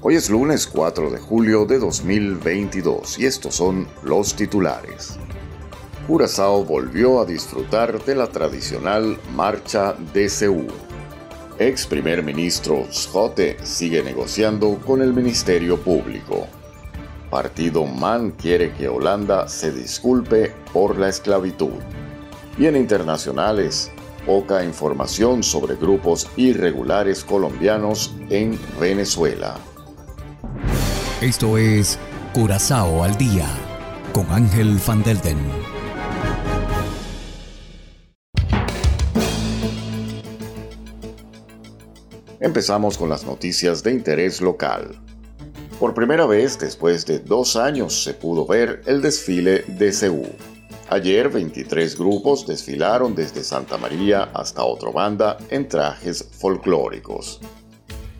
Hoy es lunes 4 de julio de 2022 y estos son los titulares. Curazao volvió a disfrutar de la tradicional marcha DCU. Ex primer ministro Schotte sigue negociando con el Ministerio Público. Partido MAN quiere que Holanda se disculpe por la esclavitud. Y en internacionales, poca información sobre grupos irregulares colombianos en Venezuela. Esto es Curazao al día con Ángel Van Delden. Empezamos con las noticias de interés local. Por primera vez después de dos años se pudo ver el desfile de CEU. Ayer 23 grupos desfilaron desde Santa María hasta otra banda en trajes folclóricos.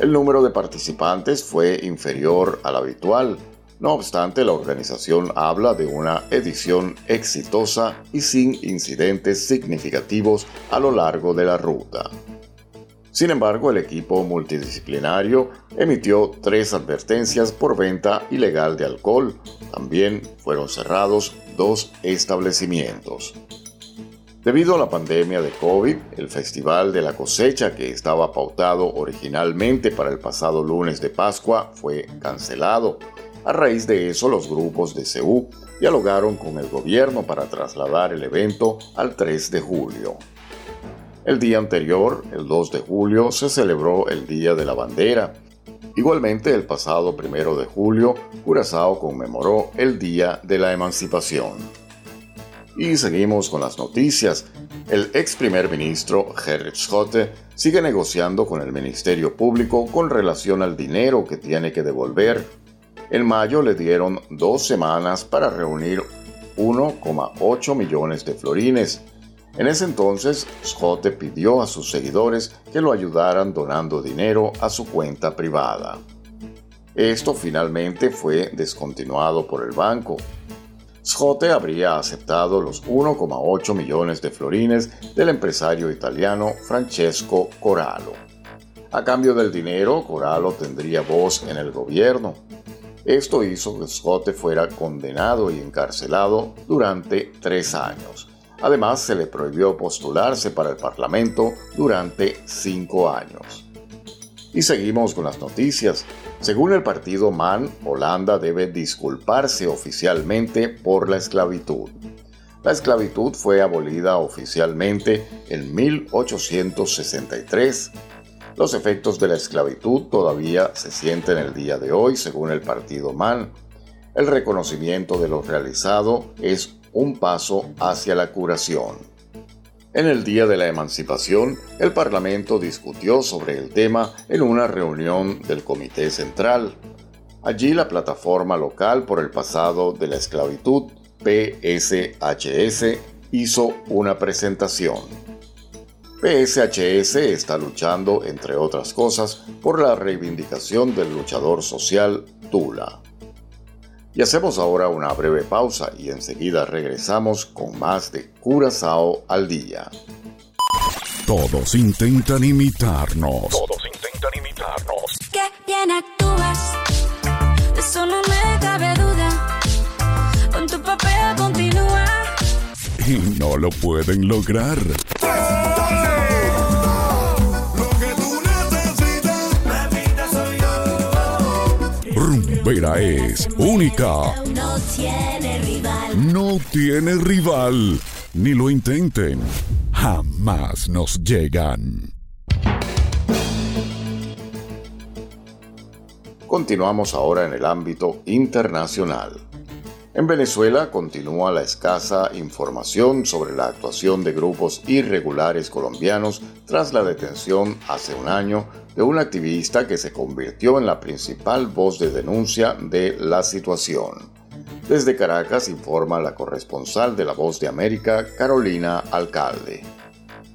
El número de participantes fue inferior al habitual, no obstante la organización habla de una edición exitosa y sin incidentes significativos a lo largo de la ruta. Sin embargo, el equipo multidisciplinario emitió tres advertencias por venta ilegal de alcohol. También fueron cerrados dos establecimientos. Debido a la pandemia de COVID, el Festival de la Cosecha, que estaba pautado originalmente para el pasado lunes de Pascua, fue cancelado. A raíz de eso, los grupos de CEU dialogaron con el gobierno para trasladar el evento al 3 de julio. El día anterior, el 2 de julio, se celebró el Día de la Bandera. Igualmente, el pasado 1 de julio, Curazao conmemoró el Día de la Emancipación. Y seguimos con las noticias. El ex primer ministro Gerrit Schotte sigue negociando con el Ministerio Público con relación al dinero que tiene que devolver. En mayo le dieron dos semanas para reunir 1,8 millones de florines en ese entonces, Scott pidió a sus seguidores que lo ayudaran donando dinero a su cuenta privada. Esto finalmente fue descontinuado por el banco. Scott habría aceptado los 1,8 millones de florines del empresario italiano Francesco Corallo. A cambio del dinero, Corallo tendría voz en el gobierno. Esto hizo que Scott fuera condenado y encarcelado durante tres años. Además, se le prohibió postularse para el Parlamento durante cinco años. Y seguimos con las noticias. Según el partido MAN, Holanda debe disculparse oficialmente por la esclavitud. La esclavitud fue abolida oficialmente en 1863. Los efectos de la esclavitud todavía se sienten el día de hoy, según el partido MAN. El reconocimiento de lo realizado es un paso hacia la curación. En el Día de la Emancipación, el Parlamento discutió sobre el tema en una reunión del Comité Central. Allí la plataforma local por el pasado de la esclavitud, PSHS, hizo una presentación. PSHS está luchando, entre otras cosas, por la reivindicación del luchador social Tula. Y hacemos ahora una breve pausa y enseguida regresamos con más de Curazao al día. Todos intentan imitarnos. Todos intentan imitarnos. Qué bien actúas, eso no me cabe duda. Con tu papel continúa. Y no lo pueden lograr. Rumbera es única. No tiene rival. No tiene rival. Ni lo intenten. Jamás nos llegan. Continuamos ahora en el ámbito internacional. En Venezuela continúa la escasa información sobre la actuación de grupos irregulares colombianos tras la detención hace un año de un activista que se convirtió en la principal voz de denuncia de la situación. Desde Caracas informa la corresponsal de La Voz de América, Carolina Alcalde.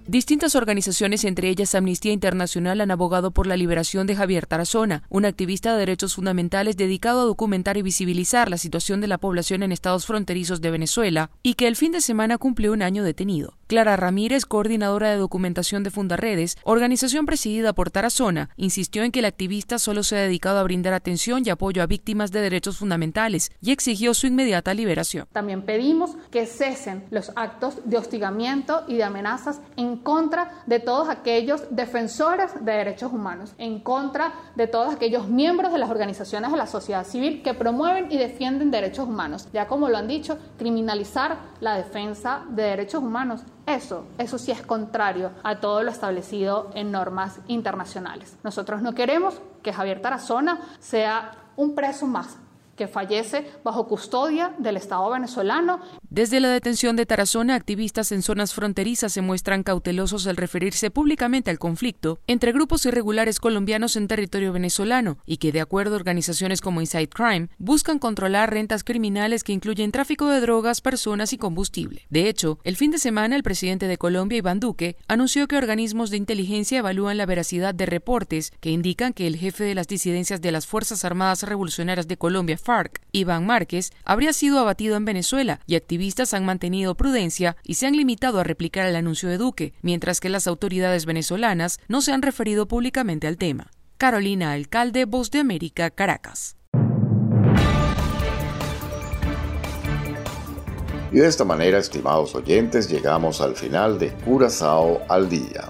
Distintas organizaciones, entre ellas Amnistía Internacional, han abogado por la liberación de Javier Tarazona, un activista de derechos fundamentales dedicado a documentar y visibilizar la situación de la población en estados fronterizos de Venezuela y que el fin de semana cumplió un año detenido. Clara Ramírez, coordinadora de documentación de Fundaredes, organización presidida por Tarazona, insistió en que el activista solo se ha dedicado a brindar atención y apoyo a víctimas de derechos fundamentales y exigió su inmediata liberación. También pedimos que cesen los actos de hostigamiento y de amenazas en contra de todos aquellos defensores de derechos humanos, en contra de todos aquellos miembros de las organizaciones de la sociedad civil que promueven y defienden derechos humanos. Ya como lo han dicho, criminalizar la defensa de derechos humanos eso, eso sí es contrario a todo lo establecido en normas internacionales. Nosotros no queremos que Javier Tarazona sea un preso más que fallece bajo custodia del Estado venezolano. Desde la detención de Tarazona, activistas en zonas fronterizas se muestran cautelosos al referirse públicamente al conflicto entre grupos irregulares colombianos en territorio venezolano y que, de acuerdo a organizaciones como Inside Crime, buscan controlar rentas criminales que incluyen tráfico de drogas, personas y combustible. De hecho, el fin de semana el presidente de Colombia, Iván Duque, anunció que organismos de inteligencia evalúan la veracidad de reportes que indican que el jefe de las disidencias de las Fuerzas Armadas Revolucionarias de Colombia, FARC, Iván Márquez, habría sido abatido en Venezuela y activistas han mantenido prudencia y se han limitado a replicar el anuncio de Duque, mientras que las autoridades venezolanas no se han referido públicamente al tema. Carolina Alcalde, Voz de América, Caracas. Y de esta manera, estimados oyentes, llegamos al final de Curazao al Día.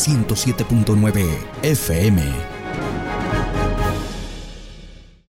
107.9 FM.